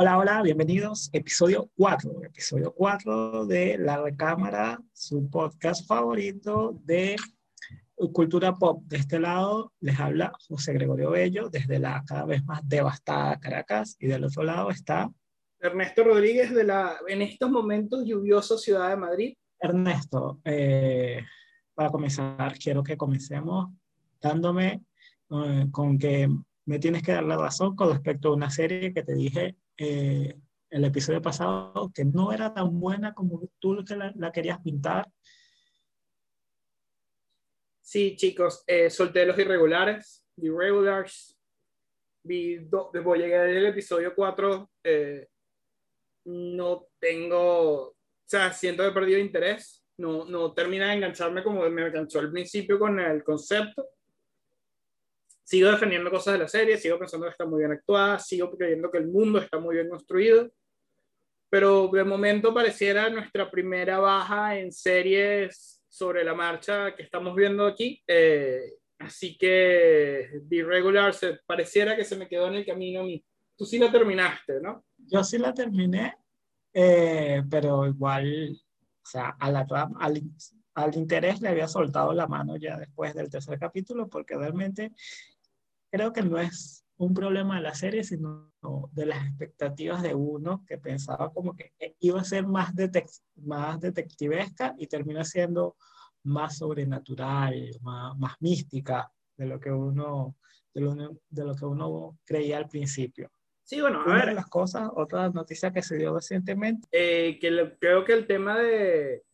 Hola, hola, bienvenidos. Episodio 4, episodio 4 de La Recámara, su podcast favorito de cultura pop. De este lado les habla José Gregorio Bello desde la cada vez más devastada Caracas y del otro lado está Ernesto Rodríguez de la en estos momentos lluviosa ciudad de Madrid. Ernesto, eh, para comenzar, quiero que comencemos dándome eh, con que me tienes que dar la razón con respecto a una serie que te dije eh, el episodio pasado que no era tan buena como tú que la, querías pintar. Sí, chicos, eh, solté los irregulares, irregulars. Vi llegar al episodio 4. Eh, no tengo, o sea, siento que he perdido interés. No, no termina de engancharme como me enganchó al principio con el concepto sigo defendiendo cosas de la serie, sigo pensando que está muy bien actuada, sigo creyendo que el mundo está muy bien construido, pero de momento pareciera nuestra primera baja en series sobre la marcha que estamos viendo aquí. Eh, así que The Regular se, pareciera que se me quedó en el camino. Tú sí la terminaste, ¿no? Yo sí la terminé, eh, pero igual, o sea, a la, al, al interés le había soltado la mano ya después del tercer capítulo, porque realmente creo que no es un problema de la serie, sino de las expectativas de uno que pensaba como que iba a ser más, más detectivesca y termina siendo más sobrenatural, más, más mística de lo que uno de lo, de lo, que uno creía al principio. Sí, bueno, a Una ver. de las cosas, otra noticia que se dio recientemente. Eh, que creo que el tema de,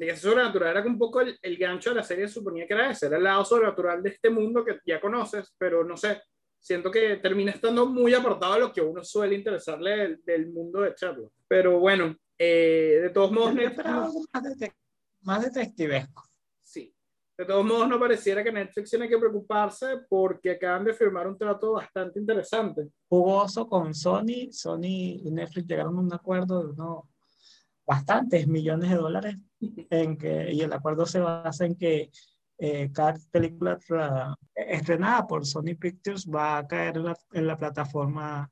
de que sobrenatural era un poco el, el, gancho de la serie, suponía que era ese, era el lado sobrenatural de este mundo que ya conoces, pero no sé, siento que termina estando muy apartado de lo que a uno suele interesarle del, del mundo de Sherlock. Pero bueno, eh, de todos modos... Netflix, más, detec más detectivesco. Sí. De todos modos, no pareciera que Netflix tiene que preocuparse porque acaban de firmar un trato bastante interesante. Jugoso con Sony. Sony y Netflix llegaron a un acuerdo de unos bastantes millones de dólares en que, y el acuerdo se basa en que eh, cada película estrenada por Sony Pictures va a caer en la, en la plataforma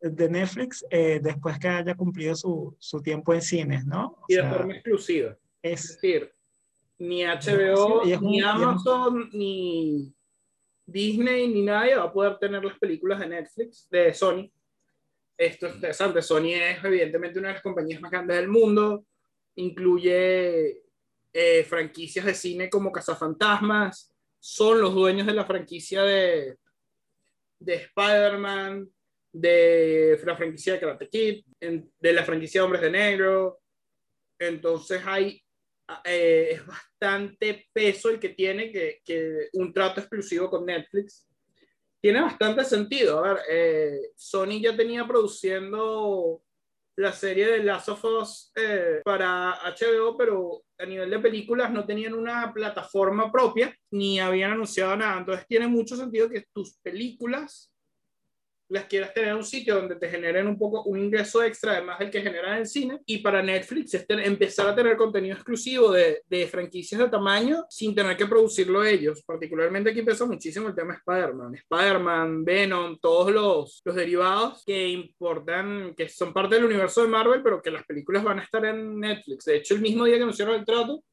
de Netflix eh, después que haya cumplido su, su, tiempo en cines, ¿no? O y de sea, forma exclusiva. Es, es, decir, ni HBO, es ni Amazon, ni Disney, ni nadie va a poder tener las películas de Netflix, de Sony. Esto es interesante. Sony es evidentemente una de las compañías más grandes del mundo incluye eh, franquicias de cine como Cazafantasmas, son los dueños de la franquicia de, de Spider-Man, de la franquicia de Karate Kid, en, de la franquicia de Hombres de Negro. Entonces hay eh, es bastante peso el que tiene que, que, un trato exclusivo con Netflix. Tiene bastante sentido. A ver, eh, Sony ya tenía produciendo la serie de Last of Us eh, para HBO, pero a nivel de películas no tenían una plataforma propia ni habían anunciado nada. Entonces tiene mucho sentido que tus películas las quieras tener en un sitio donde te generen un poco un ingreso extra además del que generan en cine y para Netflix es empezar a tener contenido exclusivo de, de, franquicias de tamaño sin tener que producirlo ellos. Particularmente aquí pesa muchísimo el tema Spider-Man. Spider-Man, Venom, todos los, los derivados que importan que son parte del universo de Marvel pero que las películas van a estar en Netflix. De hecho el mismo día que anunciaron el trato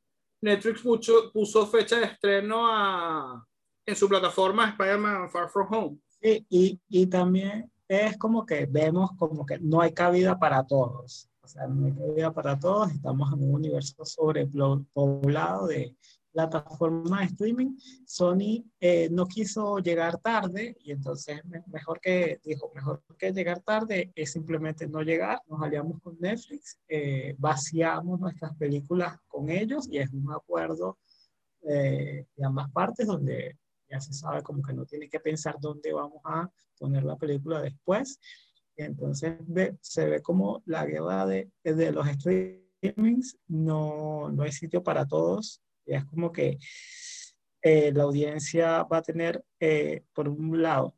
Netflix puso, puso fecha de estreno a, en su plataforma Spider-Man Far From Home Sí, y, y también es como que vemos como que no hay cabida para todos. O sea, no hay cabida para todos. Estamos en un universo sobrepoblado de plataformas de streaming. Sony eh, no quiso llegar tarde y entonces mejor que dijo, mejor que llegar tarde es simplemente no llegar. Nos aliamos con Netflix, eh, vaciamos nuestras películas con ellos y es un acuerdo eh, de ambas partes donde ya se sabe como que no tiene que pensar dónde vamos a poner la película después. Entonces ve, se ve como la guerra de, de los streamings no, no hay sitio para todos. Es como que eh, la audiencia va a tener, eh, por un lado,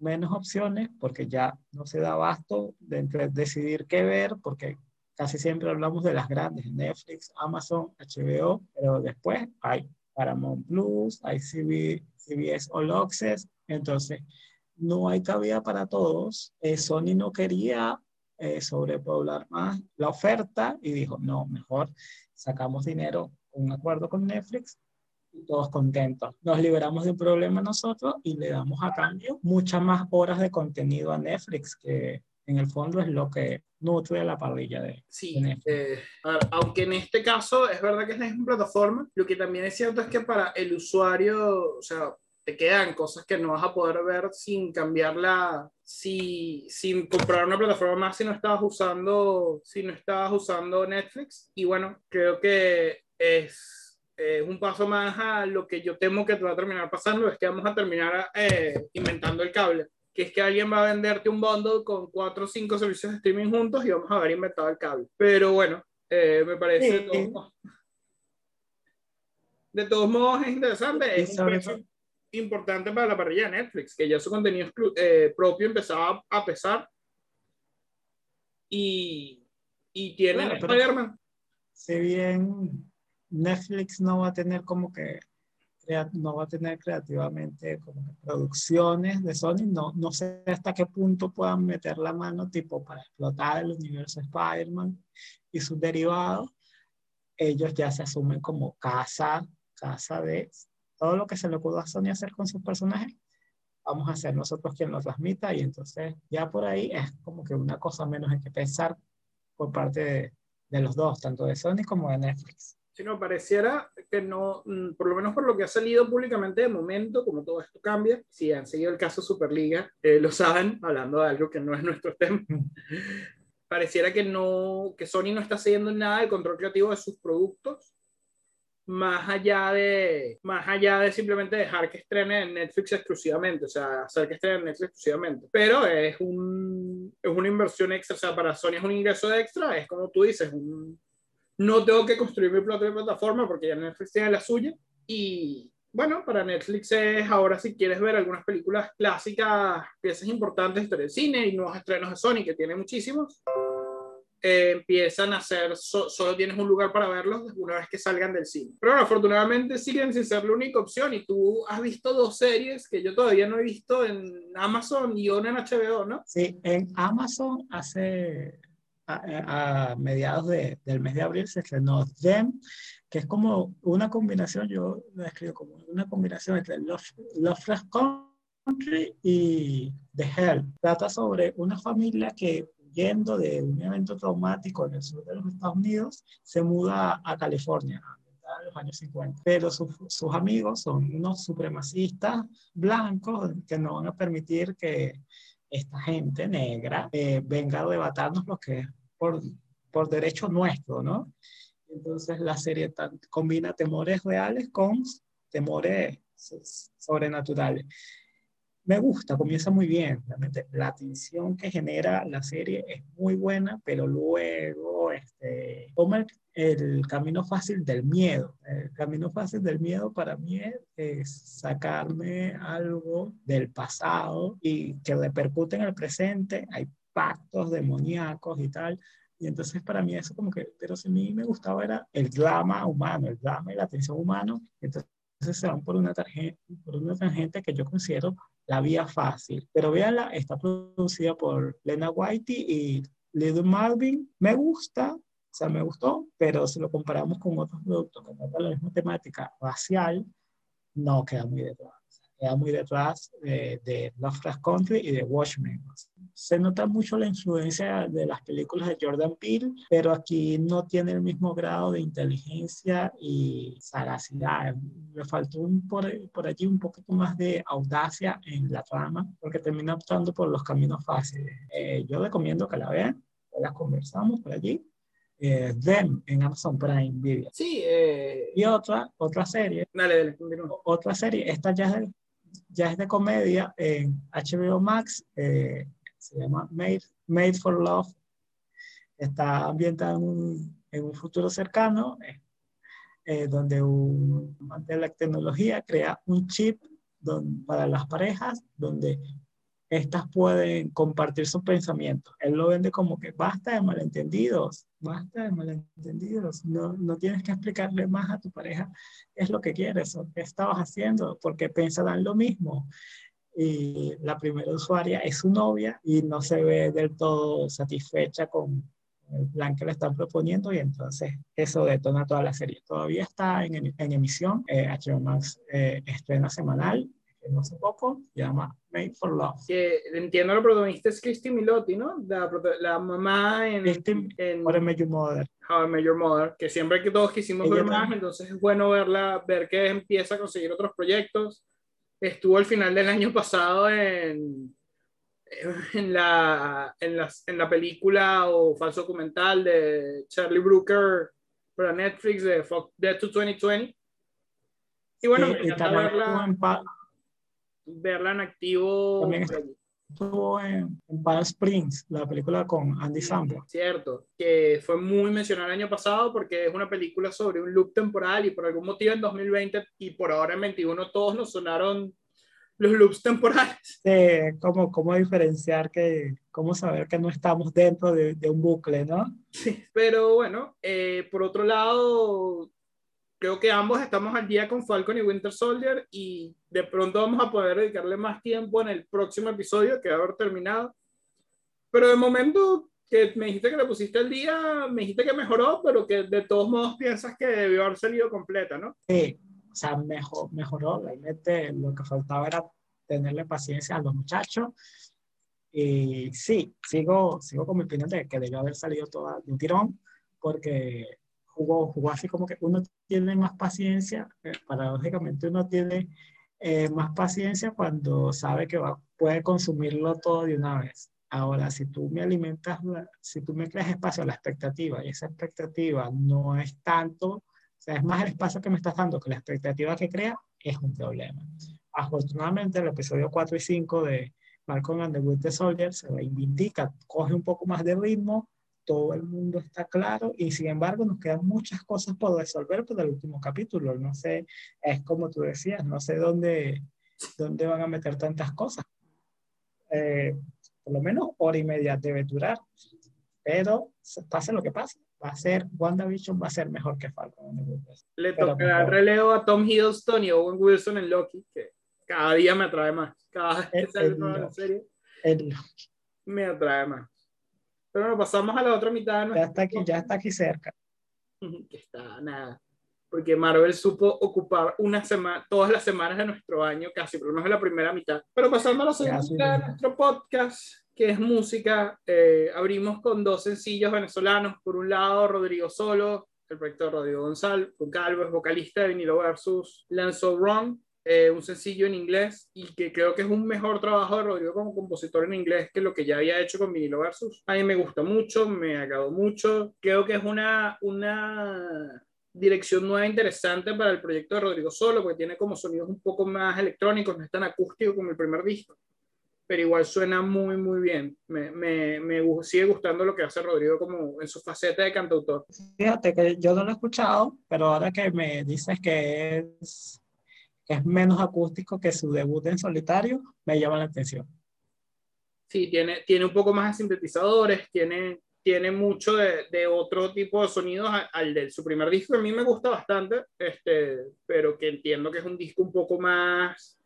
menos opciones porque ya no se da abasto de entre decidir qué ver, porque casi siempre hablamos de las grandes, Netflix, Amazon, HBO, pero después hay Paramount Plus, hay CB, CBS All Access, entonces no hay cabida para todos. Eh, Sony no quería eh, sobrepoblar más la oferta y dijo, no, mejor sacamos dinero, un acuerdo con Netflix y todos contentos. Nos liberamos de un problema nosotros y le damos a cambio muchas más horas de contenido a Netflix, que en el fondo es lo que nutre la parrilla de, sí, eh, aunque en este caso es verdad que es una plataforma, lo que también es cierto es que para el usuario, o sea, te quedan cosas que no vas a poder ver sin cambiarla, si, sin comprar una plataforma más si no estabas usando, si no estabas usando Netflix. Y bueno, creo que es, es un paso más a lo que yo temo que te va a terminar pasando, es que vamos a terminar eh, inventando el cable. Que es que alguien va a venderte un bundle con cuatro o cinco servicios de streaming juntos y vamos a haber inventado el cable. Pero bueno, eh, me parece... De todos modos es interesante. Es un importante para la parrilla de Netflix, que ya su contenido eh, propio empezaba a pesar. Y, y tienen Spider-Man. Si bien Netflix no va a tener como que no va a tener creativamente como producciones de Sony, no, no sé hasta qué punto puedan meter la mano tipo para explotar el universo Spider-Man y sus derivados, ellos ya se asumen como casa, casa de todo lo que se le ocurrió a Sony hacer con sus personajes, vamos a ser nosotros quien lo transmita y entonces ya por ahí es como que una cosa menos hay que pensar por parte de los dos, tanto de Sony como de Netflix. Si no, pareciera que no, mm, por lo menos por lo que ha salido públicamente de momento, como todo esto cambia, si han seguido el caso Superliga, eh, lo saben, hablando de algo que no es nuestro tema, pareciera que, no, que Sony no está haciendo nada del control creativo de sus productos más allá de más allá de simplemente dejar que estrene en Netflix exclusivamente, o sea, hacer que estrene en Netflix exclusivamente. Pero es, un, es una inversión extra, o sea, para Sony es un ingreso extra, es como tú dices, no tengo que construir mi propia plataforma porque ya Netflix tiene la suya. Y bueno, para Netflix es ahora si quieres ver algunas películas clásicas, piezas importantes de cine y nuevos estrenos de Sony, que tiene muchísimos eh, empiezan a hacer, solo tienes un lugar para verlos una vez que salgan del cine. Pero afortunadamente siguen sin ser la única opción y tú has visto dos series que yo todavía no he visto en Amazon y una en HBO, ¿no? Sí, en Amazon hace a, mediados de, del mes de abril se estrenó Them, que es como una combinación, yo lo describo como una combinación entre Love, Lovecraft Country y The Hell. Trata sobre una familia que yendo de un evento traumático en el sur de los Estados Unidos, se muda a California en los años 50. Pero sus amigos son unos supremacistas blancos que no van a permitir que esta gente negra eh, venga a arrebatarnos lo que por, por derecho nuestro, ¿no? Entonces la serie combina temores reales con temores sobrenaturales me gusta, comienza muy bien, realmente la tensión que genera la serie es muy buena, pero luego este, toma el, camino fácil del miedo. El camino fácil del miedo para mí es, sacarme algo del pasado y que repercute en el presente. Hay pactos demoníacos y tal. Y entonces para mí eso como que, pero si a mí me gustaba era el drama humano, el drama y la tensión humano. Entonces se van por una, tarjeta, por una tangente que yo considero la vía fácil. Pero véanla, está producida por Lena Whitey y Little Marvin. Me gusta, o sea, me gustó, pero si lo comparamos con otros productos que tratan la misma temática racial, no queda muy detrás queda muy detrás de, de Lovecraft Country y de Watchmen. Se nota mucho la influencia de las películas de Jordan Peele, pero aquí no tiene el mismo grado de inteligencia y sagacidad. Le faltó un, por, por, allí un poquito más de audacia en la trama, porque termina optando por los caminos fáciles. Eh, yo recomiendo que la vean, la conversamos por allí. Eh, Them en Amazon Prime Video. Sí. Eh... Y otra, otra serie. Dale, dale, Otra serie, esta ya es ya es de comedia en HBO Max, eh, se llama Made, Made for Love, está ambientada en un, en un futuro cercano, eh, eh, donde un amante de la tecnología crea un chip para las parejas, donde estas pueden compartir sus pensamientos. Él lo vende como que basta de malentendidos, basta de malentendidos, no, no tienes que explicarle más a tu pareja qué es lo que quieres o qué estabas haciendo, porque pensarán lo mismo. Y la primera usuaria es su novia y no se ve del todo satisfecha con el plan que le están proponiendo y entonces eso detona toda la serie. Todavía está en, en emisión, eh, HBO Max eh, estrena semanal, no hace poco, se llama Made for Love. Que entiendo la protagonista es Christy Milotti, ¿no? La, la mamá en, Christy, en How I Met Your Mother. How I Met Your Mother, que siempre que todos quisimos ver más, entonces es bueno verla, ver que empieza a conseguir otros proyectos. Estuvo al final del año pasado en, en, la, en, la, en la película o falso documental de Charlie Brooker para Netflix de Dead to 2020. Y bueno, me encanta verla, en verla en activo. También estuvo en, en Palm Springs, la película con Andy Samberg. Cierto, que fue muy mencionada el año pasado porque es una película sobre un loop temporal y por algún motivo en 2020 y por ahora en 21 todos nos sonaron los loops temporales. Sí, cómo, cómo diferenciar que, cómo saber que no estamos dentro de, de un bucle, ¿no? Sí, pero bueno, eh, por otro lado, creo que ambos estamos al día con Falcon y Winter Soldier y de pronto vamos a poder dedicarle más tiempo en el próximo episodio que va a haber terminado. Pero de momento que me dijiste que le pusiste el día, me dijiste que mejoró, pero que de todos modos piensas que debió haber salido completa, ¿no? Sí, o sea, mejor, mejoró, realmente lo que faltaba era tenerle paciencia a los muchachos. Y sí, sigo, sigo con mi opinión de que debió haber salido toda de un tirón, porque jugó, jugó así como que uno tiene más paciencia, eh, paradójicamente uno tiene eh, más paciencia cuando sabe que va, puede consumirlo todo de una vez. Ahora, si tú me alimentas, si tú me creas espacio a la expectativa y esa expectativa no es tanto o sea, es más el espacio que me estás dando que la expectativa que crea, es un problema. Afortunadamente, el episodio 4 y 5 de Malcolm and the Winter Soldier se reivindica, coge un poco más de ritmo, todo el mundo está claro y sin embargo nos quedan muchas cosas por resolver por el último capítulo. No sé, es como tú decías, no sé dónde, dónde van a meter tantas cosas. Eh, por lo menos hora y media debe durar, pero pase lo que pase, va a ser, WandaVision va a ser mejor que Falcon. Le toca el relevo a Tom Hiddleston y Owen Wilson en Loki, que cada día me atrae más. Cada vez que sale una serie, me atrae más. Pero bueno, pasamos a la otra mitad. Ya está aquí, ya está aquí cerca. Que está nada. Porque Marvel supo ocupar una semana, todas las semanas de nuestro año, casi, por lo menos en la primera mitad. Pero pasando a la segunda mitad de nuestro podcast, que es música. Eh, abrimos con dos sencillos venezolanos. Por un lado, Rodrigo Solo, el proyecto de Rodrigo González, Calvo es vocalista de Vinilo Versus, lanzó Wrong, eh, un sencillo en inglés y que creo que es un mejor trabajo de Rodrigo como compositor en inglés que lo que ya había hecho con Vinilo Versus. A mí me gusta mucho, me agradó mucho. Creo que es una, una dirección nueva interesante para el proyecto de Rodrigo Solo, porque tiene como sonidos un poco más electrónicos, no es tan acústico como el primer disco pero igual suena muy, muy bien. Me, me, me, sigue gustando lo que hace Rodrigo como en su faceta de cantautor. Fíjate que yo no lo he escuchado, pero ahora que me dices que es, es menos acústico que su debut en solitario, me llama la atención. Sí, tiene, tiene un poco más de sintetizadores, tiene, tiene mucho de, de otro tipo de sonidos al, de su primer disco, a mí me gusta bastante, este, pero que entiendo que es un disco un poco más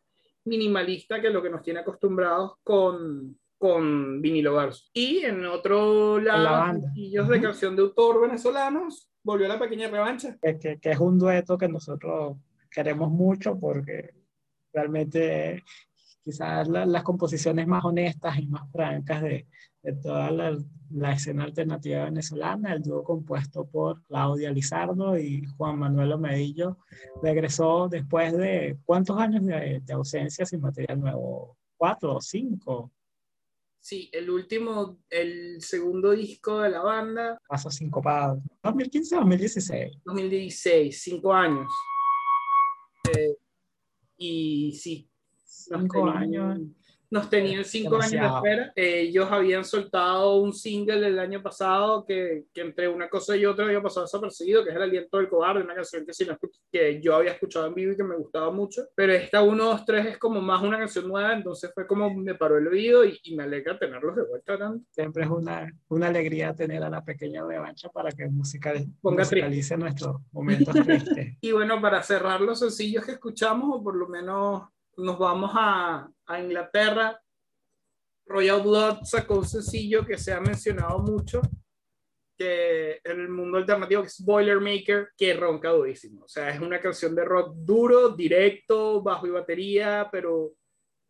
minimalista que lo que nos tiene acostumbrados con, con vinilo verso. Y en otro lado, ellos de canción de autor venezolanos, volvió la pequeña revancha. Que, que, es un dueto que nosotros queremos mucho porque realmente quizás las composiciones más honestas y más francas de, de toda la, la, escena alternativa venezolana, el dúo compuesto por Claudia Lizardo y Juan Manuel Omedillo, regresó después de cuántos años de, de ausencia sin material nuevo, cuatro o cinco. Sí, el último, el segundo disco de la banda. Pasó cinco para 2015 2016. 2016, cinco años. Y sí. Cinco años nos tenían cinco años de espera. ellos habían soltado un single el año pasado que, que, entre una cosa y otra había pasado desapercibido, que es El aliento del cobarde, una canción que, sí, que yo había escuchado en vivo y que me gustaba mucho. Pero esta 1, 2, 3 es como más una canción nueva, entonces fue como me paró el oído y, y me alegra tenerlos de vuelta tanto. Siempre es una, una alegría tener a la pequeña revancha para que música musicalice nuestros momentos tristes. y bueno, para cerrar los sencillos que escuchamos, o por lo menos nos vamos a, a Inglaterra. Royal Blood sacó un sencillo que se ha mencionado mucho, que en el mundo alternativo, que es Boilermaker, que ronca durísimo. O sea, es una canción de rock duro, directo, bajo y batería, pero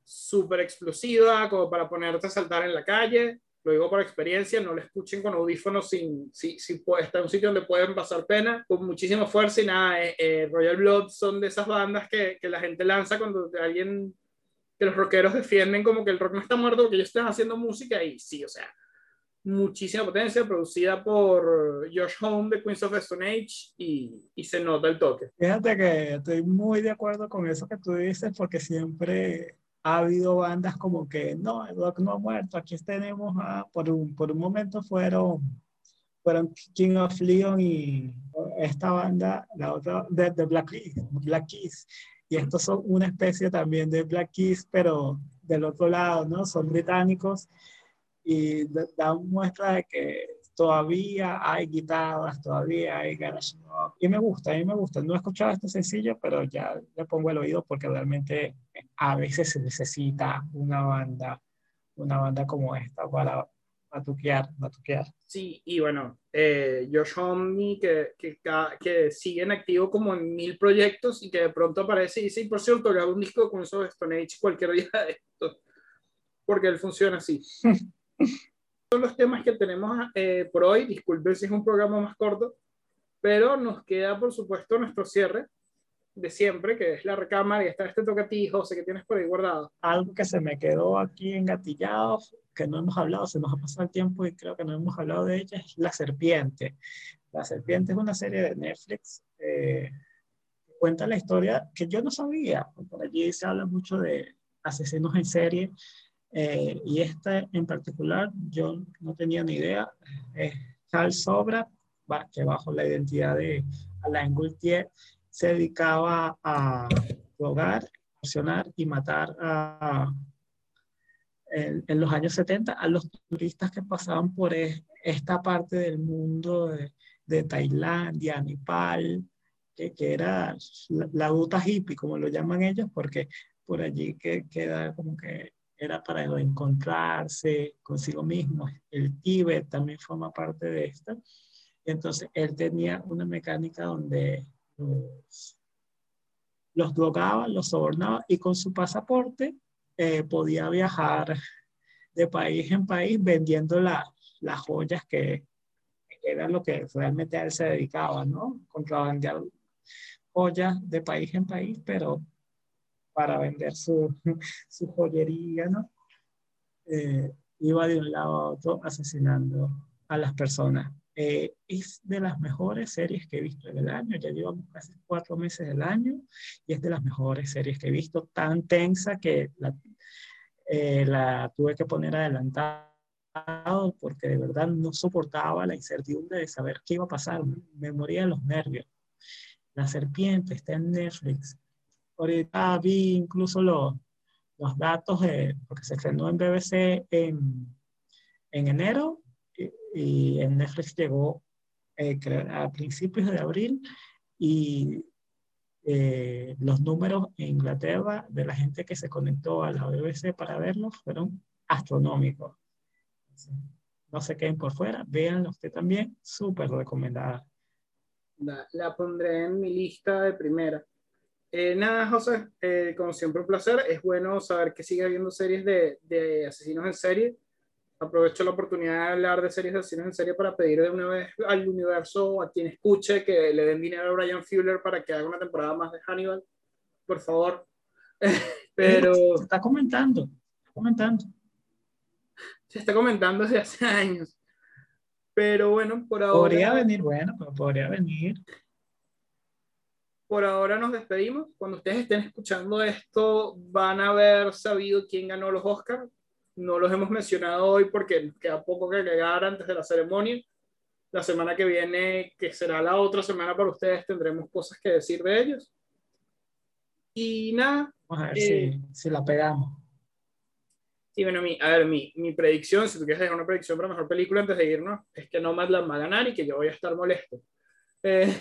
súper explosiva, como para ponerte a saltar en la calle. Lo digo por experiencia, no lo escuchen con audífonos sin, si, si está en un sitio donde pueden pasar pena, con muchísima fuerza y nada. Eh, eh, Royal Blood son de esas bandas que, que la gente lanza cuando alguien, que los rockeros defienden como que el rock no está muerto, que ellos están haciendo música y sí, o sea, muchísima potencia, producida por Josh Home de Queens of the Stone Age y, y, se nota el toque. Fíjate que estoy muy de acuerdo con eso que tú dices, porque siempre ha habido bandas como que no, el rock no ha muerto, aquí tenemos, a, por, un, por un momento fueron, fueron King of Leon y esta banda, la otra, de, de Black, Black Keys. Y estos son una especie también de Black Keys, pero del otro lado, ¿no? Son británicos y dan muestra de que todavía hay guitarras, todavía hay garage rock. Y me gusta, a mí me gusta. No he escuchado este sencillo, pero ya le pongo el oído porque realmente a veces se necesita una banda, una banda como esta para batuquear, batuquear. Sí, y bueno, eh, Josh Homme, que, que, que, sigue en activo como en mil proyectos y que de pronto aparece y dice, y por cierto, grabo un disco con eso de Stone Age cualquier día de esto, porque él funciona así. Son los temas que tenemos eh, por hoy. Disculpen si es un programa más corto, pero nos queda, por supuesto, nuestro cierre de siempre, que es la recámara y está este toca a ti, José, que tienes por ahí guardado. Algo que se me quedó aquí engatillado, que no hemos hablado, se nos ha pasado el tiempo y creo que no hemos hablado de ella, es La Serpiente. La Serpiente es una serie de Netflix eh, cuenta la historia que yo no sabía. Por allí se habla mucho de asesinos en serie eh, y esta en particular yo no tenía ni idea. Es Charles Sobra, que bajo la identidad de Alain Gaultier se dedicaba a drogar, accionar y matar a, en, en, los años 70 a los turistas que pasaban por esta parte del mundo de, de Tailandia, Nepal, que, que era la, la, ruta hippie, como lo llaman ellos, porque por allí que, queda como que era para encontrarse consigo mismo. El Tíbet también forma parte de esto. Entonces, él tenía una mecánica donde los, los drogaba, los sobornaba y con su pasaporte eh, podía viajar de país en país vendiendo las joyas que, que era lo que realmente él se dedicaba, ¿no? Contrabandear joyas de país en país, pero para vender su, su joyería, ¿no? Eh, iba de un lado a otro asesinando a las personas. Eh, es de las mejores series que he visto en el año, ya llevamos casi cuatro meses del año y es de las mejores series que he visto, tan tensa que la, eh, tuve que poner adelantado porque de verdad no soportaba la incertidumbre de saber qué iba a pasar, me moría de los nervios. La serpiente está en Netflix, ahorita vi incluso los, los datos, de, porque se estrenó en BBC en, en enero y, en Netflix llegó eh, a principios de abril y eh, los números en Inglaterra de la gente que se conectó a la BBC para verlo fueron astronómicos. No se queden por fuera, véanlo usted también, súper recomendada. La, la, pondré en mi lista de primera. Eh, nada, José, eh, como siempre un placer. Es bueno saber que sigue habiendo series de, de, asesinos en serie. Aprovecho la oportunidad de hablar de series de asesinos en serie para pedir de una vez al universo, a quien escuche, que le den dinero a Brian Fuller para que haga una temporada más de Hannibal. Por favor. Pero... Se está comentando, está comentando. Se está comentando desde hace años. Pero bueno, por ahora... Podría venir, bueno, pero podría venir por ahora nos despedimos. Cuando ustedes estén escuchando esto, van a haber sabido quién ganó los Oscars. No los hemos mencionado hoy porque queda poco que llegar antes de la ceremonia. La semana que viene, que será la otra semana para ustedes, tendremos cosas que decir de ellos. Y nada. Vamos a ver si, eh, si, la pegamos. Sí, bueno, mi, a ver, mi, mi predicción, si tú quieres dejar una predicción para mejor película antes de irnos, es que Nomadland va a ganar y que yo voy a estar molesto. Eh,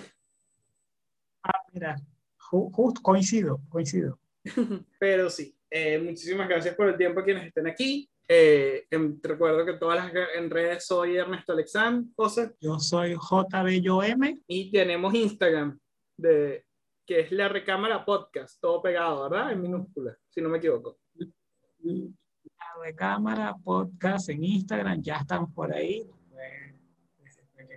Mira, justo coincido, coincido. Pero sí, eh, muchísimas gracias por el tiempo a quienes estén aquí. Eh, recuerdo que todas las en redes soy Ernesto Alexand, José. Yo soy JBYM. Y tenemos Instagram, de, que es la recámara podcast, todo pegado, ¿verdad? En minúscula, si no me equivoco. La recámara podcast en Instagram, ya están por ahí.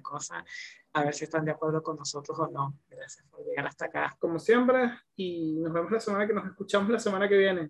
Cosa, a ver si están de acuerdo con nosotros o no. Gracias por llegar hasta acá. Como siempre, y nos vemos la semana que nos escuchamos la semana que viene.